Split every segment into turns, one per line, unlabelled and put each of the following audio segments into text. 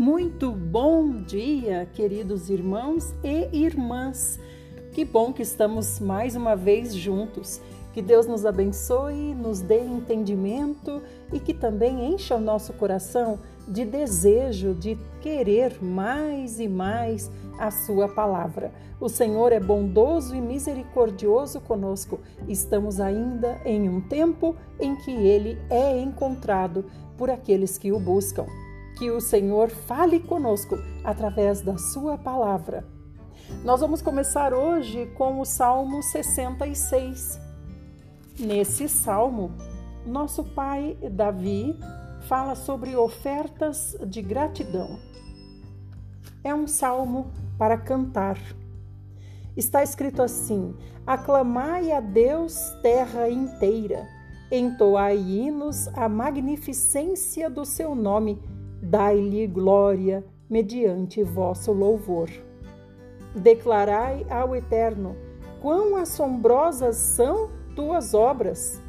Muito bom dia, queridos irmãos e irmãs. Que bom que estamos mais uma vez juntos. Que Deus nos abençoe, nos dê entendimento e que também encha o nosso coração de desejo de querer mais e mais a Sua palavra. O Senhor é bondoso e misericordioso conosco. Estamos ainda em um tempo em que Ele é encontrado por aqueles que o buscam que o Senhor fale conosco através da Sua palavra. Nós vamos começar hoje com o Salmo 66. Nesse salmo, nosso pai Davi fala sobre ofertas de gratidão. É um salmo para cantar. Está escrito assim: Aclamai a Deus, terra inteira, entoai hinos à magnificência do seu nome dai-lhe glória mediante vosso louvor. Declarai ao Eterno quão assombrosas são tuas obras.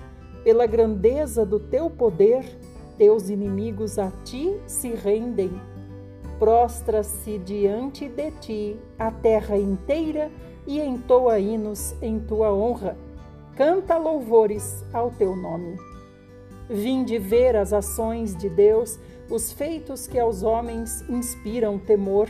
Pela grandeza do teu poder, teus inimigos a ti se rendem. Prostra-se diante de ti a terra inteira e entoa hinos em tua honra. Canta louvores ao teu nome. Vinde ver as ações de Deus os feitos que aos homens inspiram temor.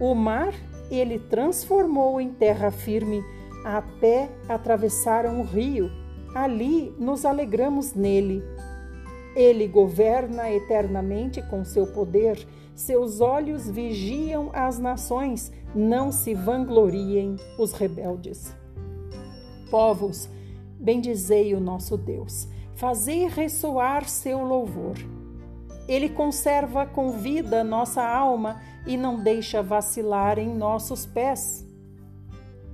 O mar ele transformou em terra firme, a pé atravessaram o rio, ali nos alegramos nele. Ele governa eternamente com seu poder, seus olhos vigiam as nações, não se vangloriem os rebeldes. Povos, bendizei o nosso Deus, fazei ressoar seu louvor. Ele conserva com vida nossa alma e não deixa vacilar em nossos pés.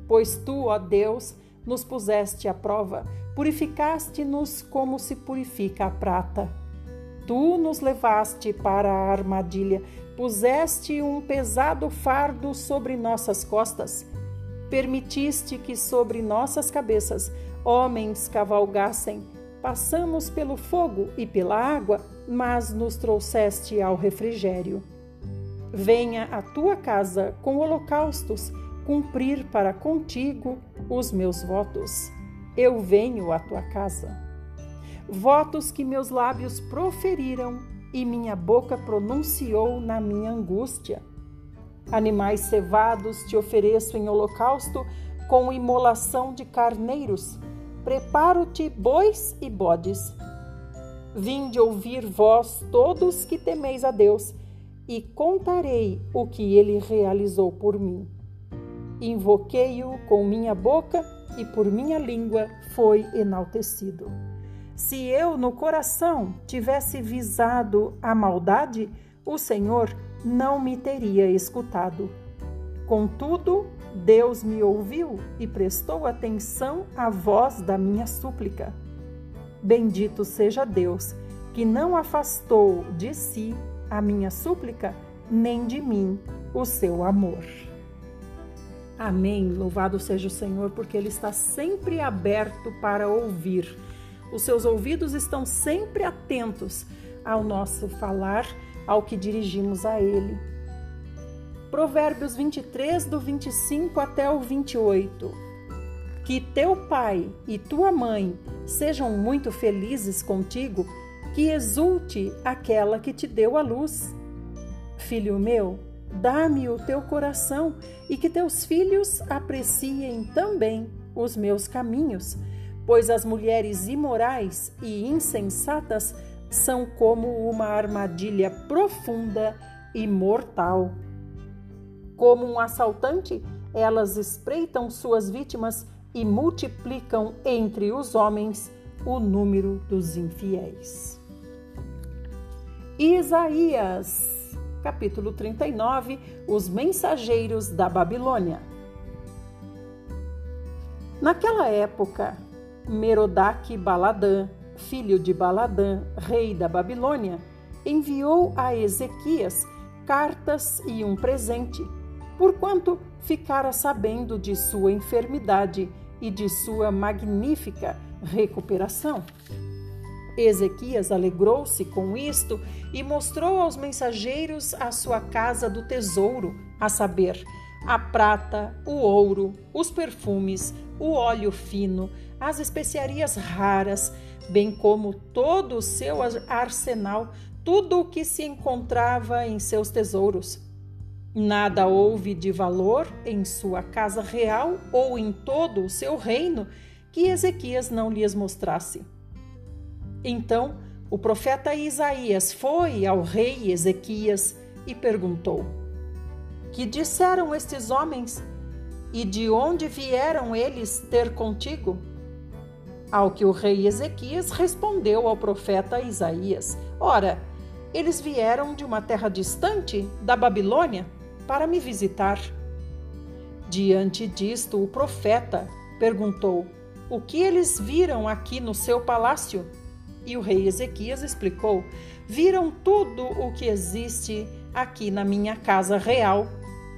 Pois tu, ó Deus, nos puseste à prova, purificaste-nos como se purifica a prata. Tu nos levaste para a armadilha, puseste um pesado fardo sobre nossas costas. Permitiste que sobre nossas cabeças homens cavalgassem. Passamos pelo fogo e pela água, mas nos trouxeste ao refrigério. Venha à tua casa com holocaustos, cumprir para contigo os meus votos. Eu venho à tua casa. Votos que meus lábios proferiram e minha boca pronunciou na minha angústia. Animais cevados te ofereço em holocausto com imolação de carneiros. Preparo-te bois e bodes Vinde ouvir vós todos que temeis a Deus, e contarei o que ele realizou por mim. Invoquei-o com minha boca e por minha língua foi enaltecido. Se eu no coração tivesse visado a maldade, o Senhor não me teria escutado. Contudo, Deus me ouviu e prestou atenção à voz da minha súplica. Bendito seja Deus, que não afastou de si a minha súplica, nem de mim o seu amor. Amém. Louvado seja o Senhor, porque Ele está sempre aberto para ouvir. Os seus ouvidos estão sempre atentos ao nosso falar, ao que dirigimos a Ele. Provérbios 23, do 25 até o 28. Que teu pai e tua mãe sejam muito felizes contigo, que exulte aquela que te deu a luz. Filho meu, dá-me o teu coração e que teus filhos apreciem também os meus caminhos, pois as mulheres imorais e insensatas são como uma armadilha profunda e mortal. Como um assaltante, elas espreitam suas vítimas e multiplicam entre os homens o número dos infiéis. Isaías, capítulo 39, os mensageiros da Babilônia. Naquela época, Merodach Baladã, filho de Baladã, rei da Babilônia, enviou a Ezequias cartas e um presente, porquanto ficara sabendo de sua enfermidade e de sua magnífica recuperação. Ezequias alegrou-se com isto e mostrou aos mensageiros a sua casa do tesouro, a saber, a prata, o ouro, os perfumes, o óleo fino, as especiarias raras, bem como todo o seu arsenal, tudo o que se encontrava em seus tesouros. Nada houve de valor em sua casa real ou em todo o seu reino que Ezequias não lhes mostrasse. Então o profeta Isaías foi ao rei Ezequias e perguntou: Que disseram estes homens? E de onde vieram eles ter contigo? Ao que o rei Ezequias respondeu ao profeta Isaías: Ora, eles vieram de uma terra distante, da Babilônia, para me visitar. Diante disto, o profeta perguntou: O que eles viram aqui no seu palácio? E o rei Ezequias explicou: Viram tudo o que existe aqui na minha casa real.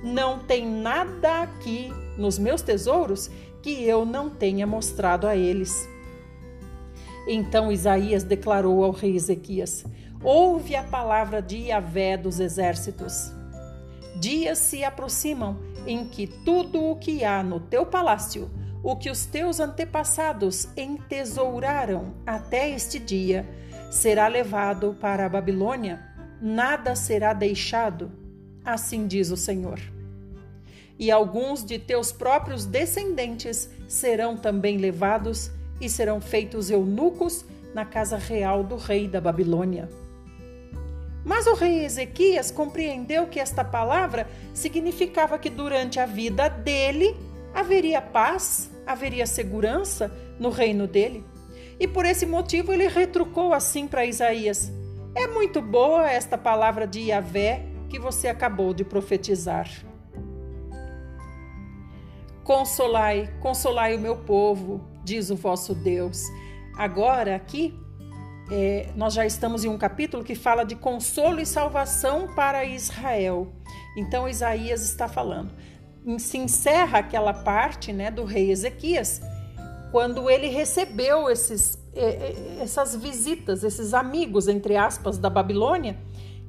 Não tem nada aqui nos meus tesouros que eu não tenha mostrado a eles. Então Isaías declarou ao rei Ezequias: Ouve a palavra de Yahvé dos exércitos. Dias se aproximam em que tudo o que há no teu palácio o que os teus antepassados entesouraram até este dia será levado para a Babilônia, nada será deixado, assim diz o Senhor. E alguns de teus próprios descendentes serão também levados e serão feitos eunucos na casa real do rei da Babilônia. Mas o rei Ezequias compreendeu que esta palavra significava que durante a vida dele haveria paz haveria segurança no reino dele. E por esse motivo ele retrucou assim para Isaías: É muito boa esta palavra de Yahvé que você acabou de profetizar. Consolai, consolai o meu povo, diz o vosso Deus. Agora, aqui, é, nós já estamos em um capítulo que fala de consolo e salvação para Israel. Então, Isaías está falando se encerra aquela parte né, do rei Ezequias, quando ele recebeu esses, essas visitas, esses amigos, entre aspas, da Babilônia,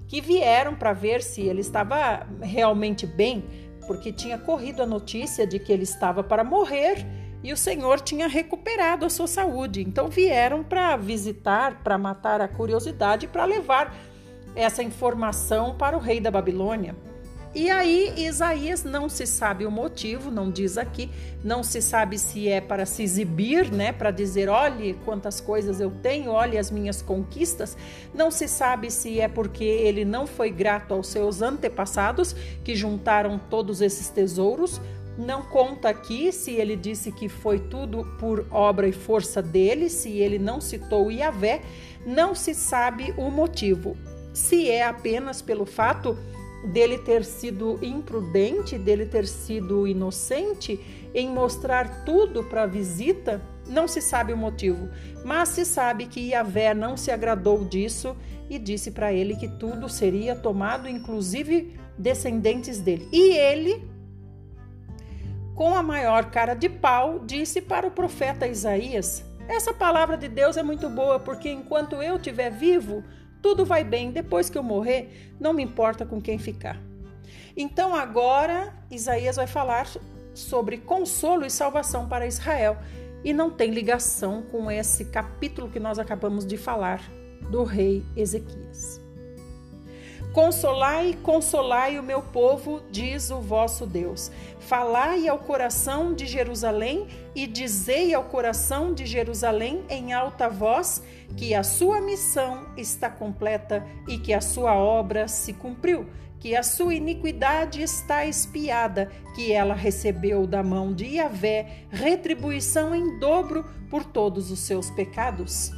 que vieram para ver se ele estava realmente bem, porque tinha corrido a notícia de que ele estava para morrer e o Senhor tinha recuperado a sua saúde. Então vieram para visitar, para matar a curiosidade, para levar essa informação para o rei da Babilônia. E aí, Isaías não se sabe o motivo, não diz aqui, não se sabe se é para se exibir, né, para dizer, olhe quantas coisas eu tenho, olhe as minhas conquistas. Não se sabe se é porque ele não foi grato aos seus antepassados que juntaram todos esses tesouros. Não conta aqui se ele disse que foi tudo por obra e força dele, se ele não citou Yahvé, não se sabe o motivo. Se é apenas pelo fato dele ter sido imprudente, dele ter sido inocente em mostrar tudo para a visita, não se sabe o motivo, mas se sabe que Yahvé não se agradou disso e disse para ele que tudo seria tomado, inclusive descendentes dele. E ele, com a maior cara de pau, disse para o profeta Isaías: Essa palavra de Deus é muito boa, porque enquanto eu estiver vivo, tudo vai bem, depois que eu morrer, não me importa com quem ficar. Então agora Isaías vai falar sobre consolo e salvação para Israel e não tem ligação com esse capítulo que nós acabamos de falar do rei Ezequias. Consolai, consolai o meu povo, diz o vosso Deus. Falai ao coração de Jerusalém e dizei ao coração de Jerusalém em alta voz que a sua missão está completa e que a sua obra se cumpriu, que a sua iniquidade está espiada, que ela recebeu da mão de Yahvé retribuição em dobro por todos os seus pecados.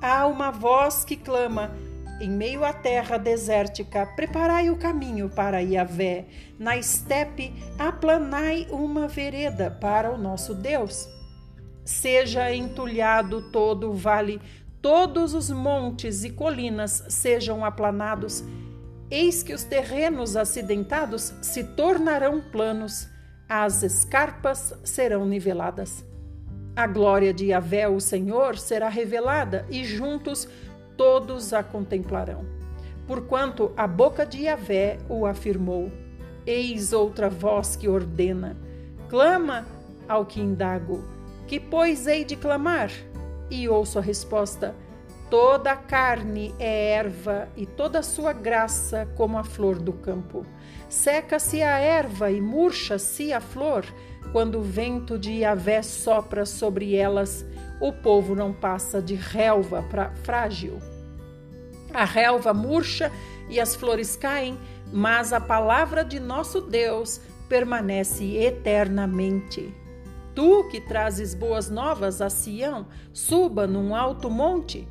Há uma voz que clama: em meio à terra desértica, preparai o caminho para Yahvé. Na estepe, aplanai uma vereda para o nosso Deus. Seja entulhado todo o vale, todos os montes e colinas sejam aplanados. Eis que os terrenos acidentados se tornarão planos, as escarpas serão niveladas. A glória de Yahvé, o Senhor, será revelada e juntos todos a contemplarão. Porquanto a boca de Yahvé o afirmou. Eis outra voz que ordena: clama ao que indago. Que, pois, hei de clamar? E ouço a resposta: Toda a carne é erva e toda a sua graça como a flor do campo. Seca-se a erva e murcha-se a flor, quando o vento de Iavé sopra sobre elas, o povo não passa de relva frágil. A relva murcha e as flores caem, mas a palavra de nosso Deus permanece eternamente. Tu que trazes boas novas a Sião, suba num alto monte.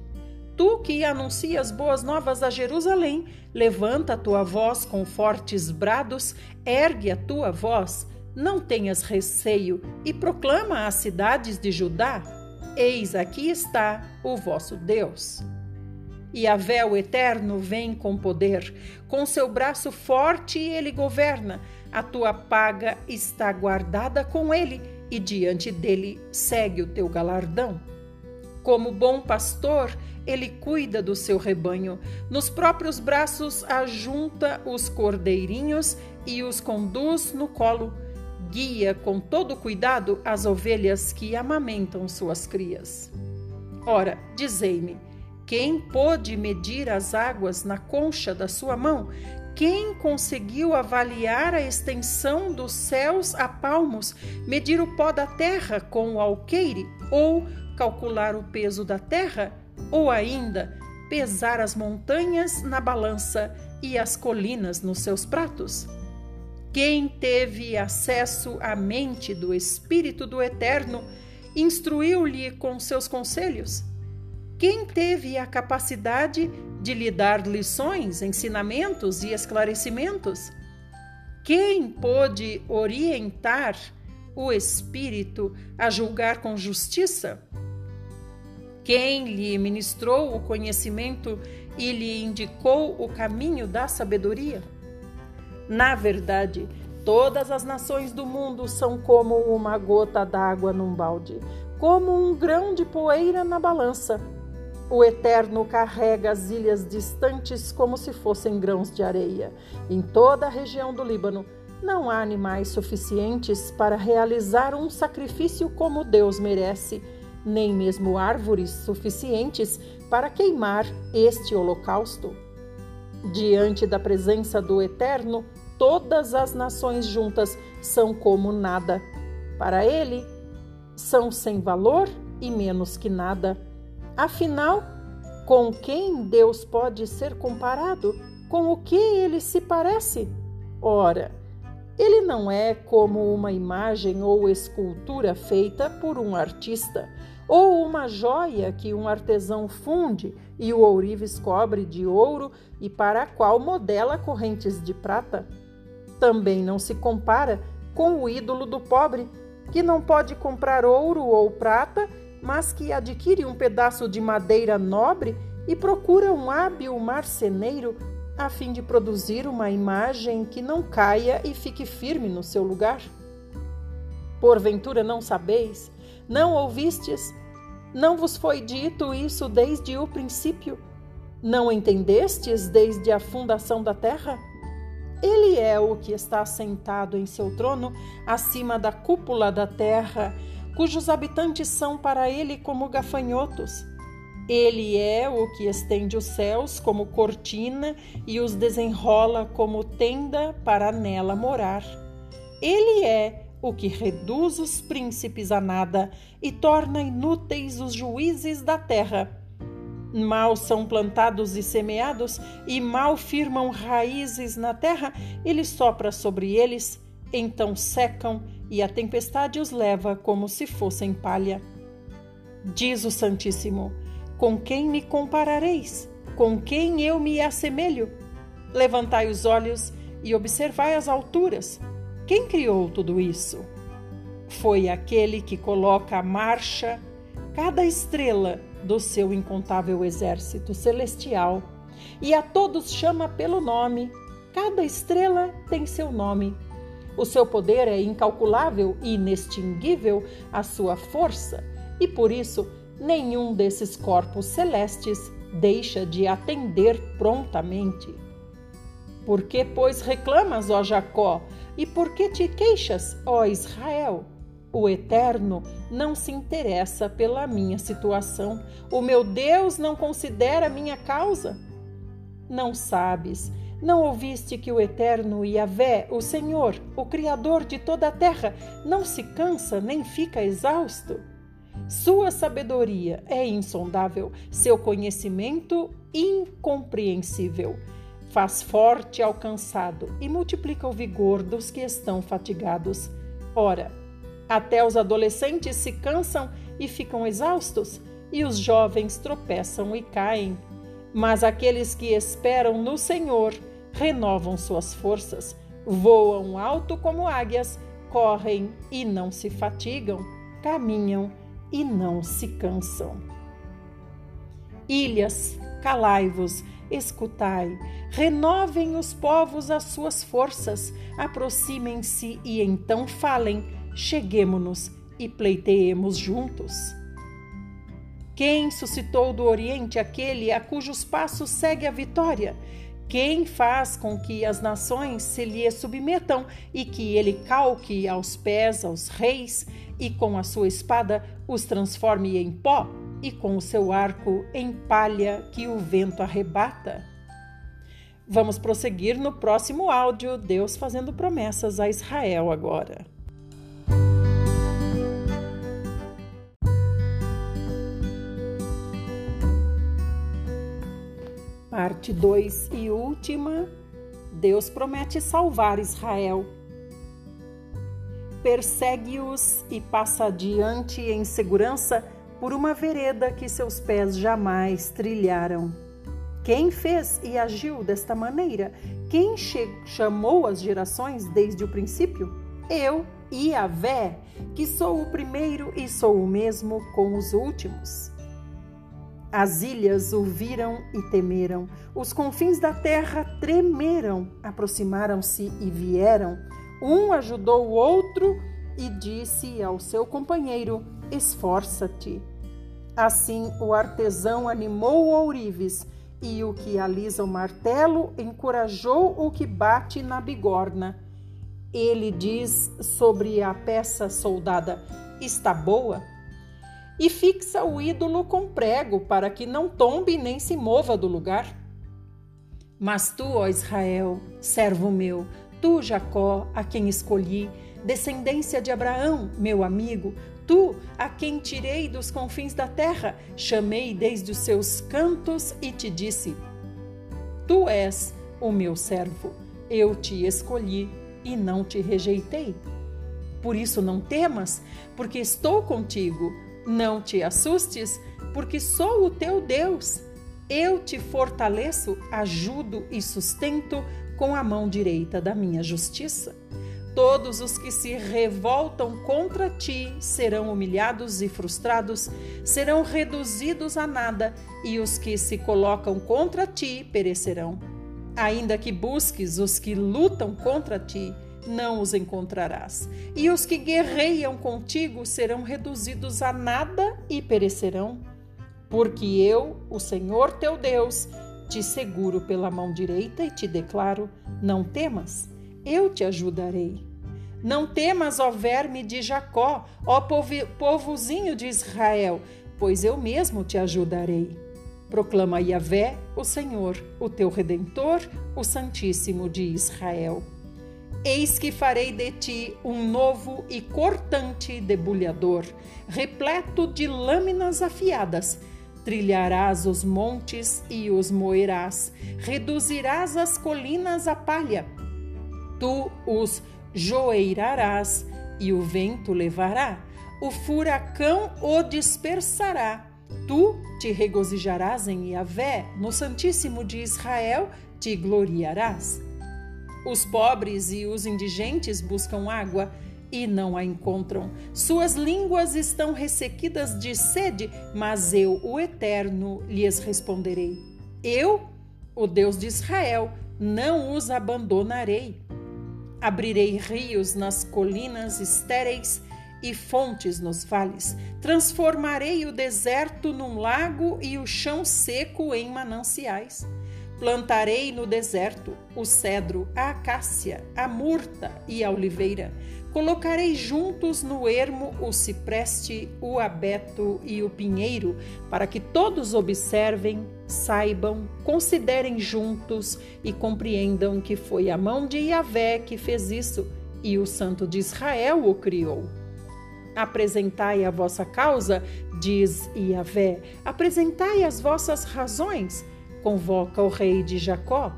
Tu que anuncias boas novas a Jerusalém, levanta a tua voz com fortes brados, ergue a tua voz, não tenhas receio e proclama às cidades de Judá: Eis aqui está o vosso Deus. E a véu eterno vem com poder, com seu braço forte ele governa, a tua paga está guardada com ele, e diante dele segue o teu galardão. Como bom pastor, ele cuida do seu rebanho. Nos próprios braços ajunta os cordeirinhos e os conduz no colo. Guia com todo cuidado as ovelhas que amamentam suas crias. Ora, dizei-me, quem pôde medir as águas na concha da sua mão? Quem conseguiu avaliar a extensão dos céus a palmos, medir o pó da terra com o alqueire, ou calcular o peso da terra, ou ainda pesar as montanhas na balança e as colinas nos seus pratos? Quem teve acesso à mente do Espírito do Eterno instruiu-lhe com seus conselhos? Quem teve a capacidade de lhe dar lições, ensinamentos e esclarecimentos? Quem pôde orientar o Espírito a julgar com justiça? quem lhe ministrou o conhecimento e lhe indicou o caminho da sabedoria? Na verdade, todas as nações do mundo são como uma gota d'água num balde, como um grão de poeira na balança. O Eterno carrega as ilhas distantes como se fossem grãos de areia. Em toda a região do Líbano, não há animais suficientes para realizar um sacrifício como Deus merece nem mesmo árvores suficientes para queimar este holocausto. Diante da presença do Eterno, todas as nações juntas são como nada. Para ele, são sem valor e menos que nada. Afinal, com quem Deus pode ser comparado? Com o que ele se parece? Ora, ele não é como uma imagem ou escultura feita por um artista, ou uma joia que um artesão funde e o ourives cobre de ouro e para a qual modela correntes de prata. Também não se compara com o ídolo do pobre, que não pode comprar ouro ou prata, mas que adquire um pedaço de madeira nobre e procura um hábil marceneiro a fim de produzir uma imagem que não caia e fique firme no seu lugar? Porventura não sabeis, não ouvistes, não vos foi dito isso desde o princípio? Não entendestes desde a fundação da terra? Ele é o que está sentado em seu trono acima da cúpula da terra, cujos habitantes são para ele como gafanhotos ele é o que estende os céus como cortina e os desenrola como tenda para nela morar. Ele é o que reduz os príncipes a nada e torna inúteis os juízes da terra. Mal são plantados e semeados, e mal firmam raízes na terra, ele sopra sobre eles, então secam, e a tempestade os leva como se fossem palha. Diz o Santíssimo: com quem me comparareis? Com quem eu me assemelho? Levantai os olhos e observai as alturas. Quem criou tudo isso? Foi aquele que coloca a marcha cada estrela do seu incontável exército celestial e a todos chama pelo nome. Cada estrela tem seu nome. O seu poder é incalculável e inextinguível, a sua força, e por isso nenhum desses corpos celestes deixa de atender prontamente. Por que, pois, reclamas, ó Jacó, e por que te queixas, ó Israel? O Eterno não se interessa pela minha situação. O meu Deus não considera minha causa. Não sabes, não ouviste que o Eterno Yahvé, o Senhor, o Criador de toda a terra, não se cansa nem fica exausto? Sua sabedoria é insondável, seu conhecimento incompreensível. Faz forte ao cansado e multiplica o vigor dos que estão fatigados. Ora, até os adolescentes se cansam e ficam exaustos, e os jovens tropeçam e caem. Mas aqueles que esperam no Senhor renovam suas forças, voam alto como águias, correm e não se fatigam, caminham e não se cansam. Ilhas, calai-vos, escutai, renovem os povos as suas forças, aproximem-se e então falem, cheguemo-nos e pleiteemos juntos. Quem suscitou do Oriente aquele a cujos passos segue a vitória? Quem faz com que as nações se lhe submetam e que ele calque aos pés aos reis e com a sua espada os transforme em pó e com o seu arco em palha que o vento arrebata? Vamos prosseguir no próximo áudio, Deus fazendo promessas a Israel agora. Parte 2 e última: Deus promete salvar Israel. Persegue-os e passa adiante em segurança por uma vereda que seus pés jamais trilharam. Quem fez e agiu desta maneira? Quem chamou as gerações desde o princípio? Eu, Iavé, que sou o primeiro e sou o mesmo com os últimos. As ilhas o viram e temeram, os confins da terra tremeram, aproximaram-se e vieram. Um ajudou o outro e disse ao seu companheiro: Esforça-te. Assim o artesão animou o ourives, e o que alisa o martelo encorajou o que bate na bigorna. Ele diz sobre a peça soldada: Está boa? E fixa o ídolo com prego para que não tombe nem se mova do lugar. Mas tu, ó Israel, servo meu, tu, Jacó, a quem escolhi, descendência de Abraão, meu amigo, tu, a quem tirei dos confins da terra, chamei desde os seus cantos e te disse: Tu és o meu servo, eu te escolhi e não te rejeitei. Por isso não temas, porque estou contigo não te assustes, porque sou o teu Deus. Eu te fortaleço, ajudo e sustento com a mão direita da minha justiça. Todos os que se revoltam contra ti serão humilhados e frustrados, serão reduzidos a nada, e os que se colocam contra ti perecerão. Ainda que busques os que lutam contra ti, não os encontrarás. E os que guerreiam contigo serão reduzidos a nada e perecerão. Porque eu, o Senhor teu Deus, te seguro pela mão direita e te declaro: não temas, eu te ajudarei. Não temas, ó verme de Jacó, ó povozinho de Israel, pois eu mesmo te ajudarei. Proclama Yahvé, o Senhor, o teu redentor, o Santíssimo de Israel. Eis que farei de ti um novo e cortante debulhador, repleto de lâminas afiadas. Trilharás os montes e os moerás, reduzirás as colinas a palha. Tu os joeirarás e o vento levará, o furacão o dispersará. Tu te regozijarás em Yahvé, no Santíssimo de Israel te gloriarás. Os pobres e os indigentes buscam água e não a encontram. Suas línguas estão ressequidas de sede, mas eu, o Eterno, lhes responderei. Eu, o Deus de Israel, não os abandonarei. Abrirei rios nas colinas estéreis e fontes nos vales. Transformarei o deserto num lago e o chão seco em mananciais. Plantarei no deserto o cedro, a acácia, a murta e a oliveira. Colocarei juntos no ermo o cipreste, o abeto e o pinheiro, para que todos observem, saibam, considerem juntos e compreendam que foi a mão de Yahvé que fez isso e o Santo de Israel o criou. Apresentai a vossa causa, diz Yahvé, apresentai as vossas razões, convoca o rei de Jacó.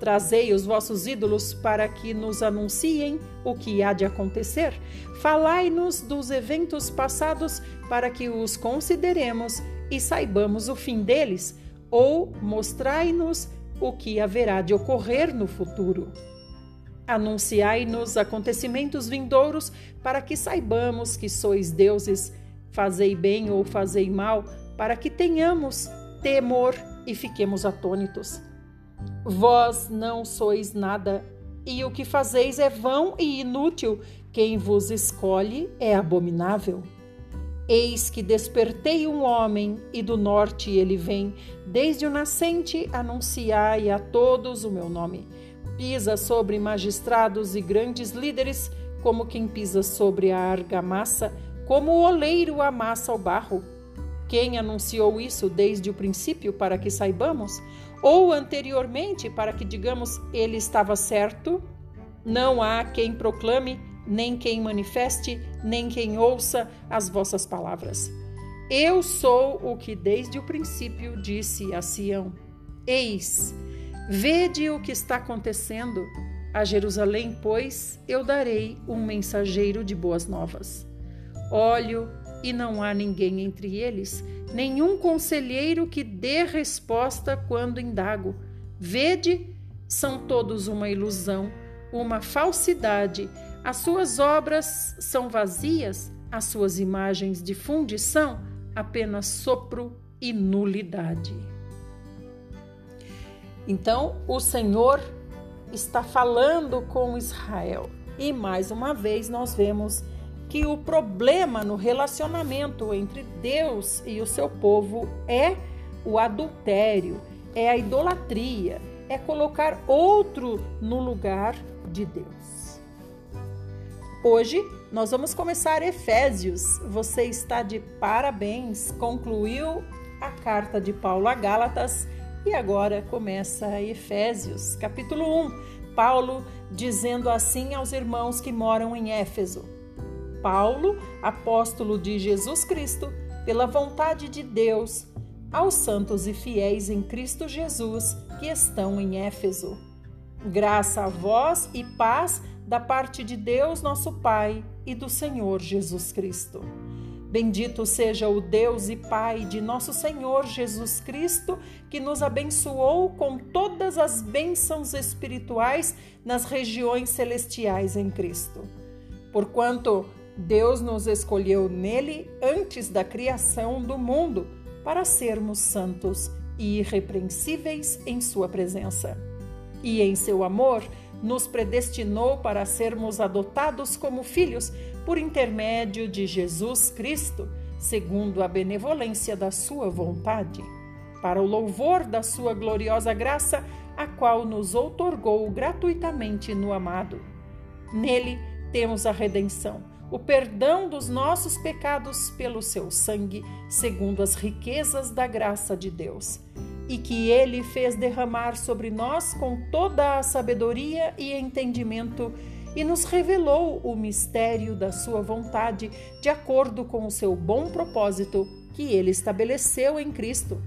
Trazei os vossos ídolos para que nos anunciem o que há de acontecer. Falai-nos dos eventos passados para que os consideremos e saibamos o fim deles, ou mostrai-nos o que haverá de ocorrer no futuro. Anunciai-nos acontecimentos vindouros, para que saibamos que sois deuses. Fazei bem ou fazei mal, para que tenhamos temor e fiquemos atônitos. Vós não sois nada, e o que fazeis é vão e inútil. Quem vos escolhe é abominável. Eis que despertei um homem, e do norte ele vem. Desde o nascente anunciai a todos o meu nome pisa sobre magistrados e grandes líderes, como quem pisa sobre a argamassa, como o oleiro amassa o barro. Quem anunciou isso desde o princípio para que saibamos? Ou anteriormente para que digamos ele estava certo? Não há quem proclame, nem quem manifeste, nem quem ouça as vossas palavras. Eu sou o que desde o princípio disse a Sião: Eis, Vede o que está acontecendo. A Jerusalém, pois, eu darei um mensageiro de boas novas. Olho e não há ninguém entre eles, nenhum conselheiro que dê resposta quando indago. Vede, são todos uma ilusão, uma falsidade. As suas obras são vazias, as suas imagens de fundição apenas sopro e nulidade. Então, o Senhor está falando com Israel. E mais uma vez nós vemos que o problema no relacionamento entre Deus e o seu povo é o adultério, é a idolatria, é colocar outro no lugar de Deus. Hoje nós vamos começar Efésios. Você está de parabéns, concluiu a carta de Paulo a Gálatas e agora começa Efésios, capítulo 1. Paulo dizendo assim aos irmãos que moram em Éfeso: Paulo, apóstolo de Jesus Cristo, pela vontade de Deus, aos santos e fiéis em Cristo Jesus que estão em Éfeso. Graça a vós e paz da parte de Deus, nosso Pai, e do Senhor Jesus Cristo. Bendito seja o Deus e Pai de nosso Senhor Jesus Cristo, que nos abençoou com todas as bênçãos espirituais nas regiões celestiais em Cristo. Porquanto Deus nos escolheu nele antes da criação do mundo para sermos santos e irrepreensíveis em Sua presença. E em seu amor, nos predestinou para sermos adotados como filhos por intermédio de Jesus Cristo, segundo a benevolência da Sua vontade, para o louvor da Sua gloriosa graça, a qual nos outorgou gratuitamente no amado. Nele temos a redenção, o perdão dos nossos pecados pelo seu sangue, segundo as riquezas da graça de Deus e que ele fez derramar sobre nós com toda a sabedoria e entendimento e nos revelou o mistério da sua vontade de acordo com o seu bom propósito que ele estabeleceu em Cristo.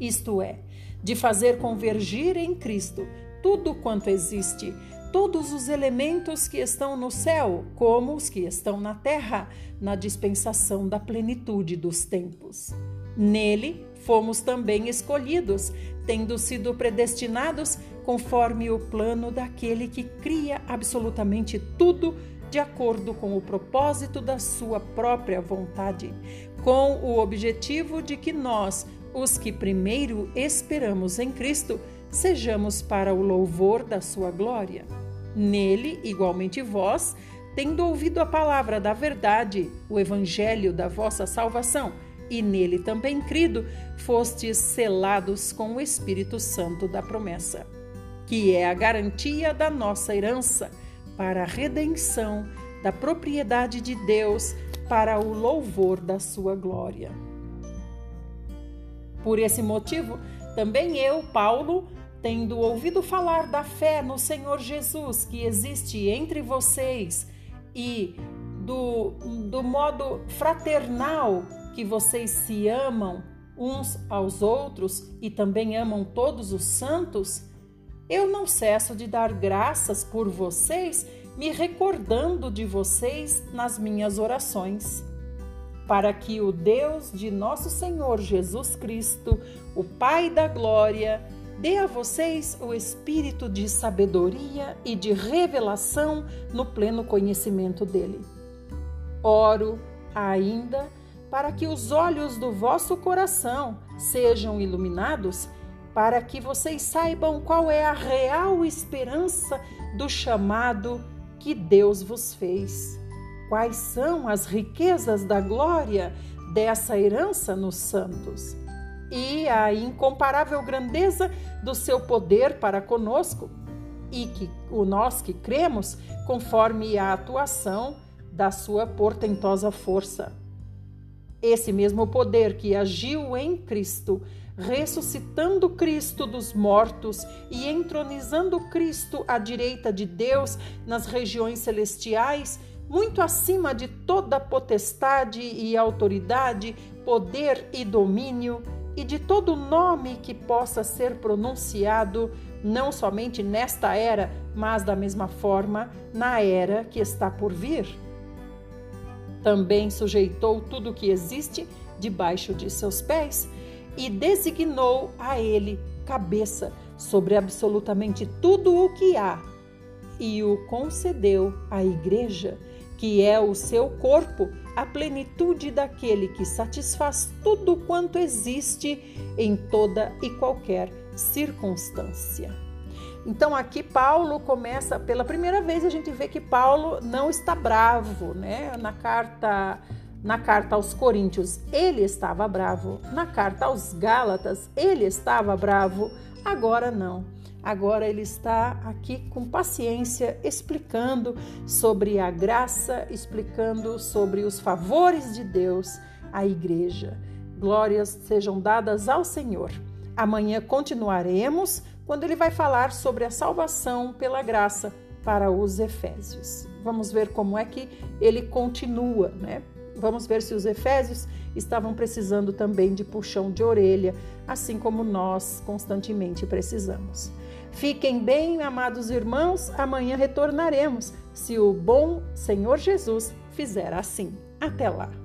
Isto é, de fazer convergir em Cristo tudo quanto existe, todos os elementos que estão no céu, como os que estão na terra, na dispensação da plenitude dos tempos. Nele fomos também escolhidos, tendo sido predestinados conforme o plano daquele que cria absolutamente tudo de acordo com o propósito da sua própria vontade, com o objetivo de que nós, os que primeiro esperamos em Cristo, sejamos para o louvor da sua glória. Nele, igualmente vós, tendo ouvido a palavra da verdade, o evangelho da vossa salvação, e nele também crido, fostes selados com o Espírito Santo da promessa, que é a garantia da nossa herança para a redenção da propriedade de Deus para o louvor da sua glória. Por esse motivo, também eu, Paulo, tendo ouvido falar da fé no Senhor Jesus que existe entre vocês e do, do modo fraternal que vocês se amam uns aos outros e também amam todos os santos, eu não cesso de dar graças por vocês, me recordando de vocês nas minhas orações, para que o Deus de nosso Senhor Jesus Cristo, o Pai da Glória, dê a vocês o espírito de sabedoria e de revelação no pleno conhecimento dele. Oro ainda para que os olhos do vosso coração sejam iluminados, para que vocês saibam qual é a real esperança do chamado que Deus vos fez. Quais são as riquezas da glória dessa herança nos santos? E a incomparável grandeza do seu poder para conosco, e que o nós que cremos, conforme a atuação da sua portentosa força. Esse mesmo poder que agiu em Cristo, ressuscitando Cristo dos mortos e entronizando Cristo à direita de Deus nas regiões celestiais, muito acima de toda potestade e autoridade, poder e domínio, e de todo nome que possa ser pronunciado, não somente nesta era, mas da mesma forma na era que está por vir. Também sujeitou tudo o que existe debaixo de seus pés e designou a ele cabeça sobre absolutamente tudo o que há, e o concedeu à Igreja, que é o seu corpo, a plenitude daquele que satisfaz tudo quanto existe em toda e qualquer circunstância. Então aqui Paulo começa, pela primeira vez a gente vê que Paulo não está bravo, né? Na carta na carta aos Coríntios, ele estava bravo. Na carta aos Gálatas, ele estava bravo. Agora não. Agora ele está aqui com paciência explicando sobre a graça, explicando sobre os favores de Deus à igreja. Glórias sejam dadas ao Senhor. Amanhã continuaremos quando ele vai falar sobre a salvação pela graça para os Efésios. Vamos ver como é que ele continua, né? Vamos ver se os Efésios estavam precisando também de puxão de orelha, assim como nós constantemente precisamos. Fiquem bem, amados irmãos, amanhã retornaremos, se o bom Senhor Jesus fizer assim. Até lá!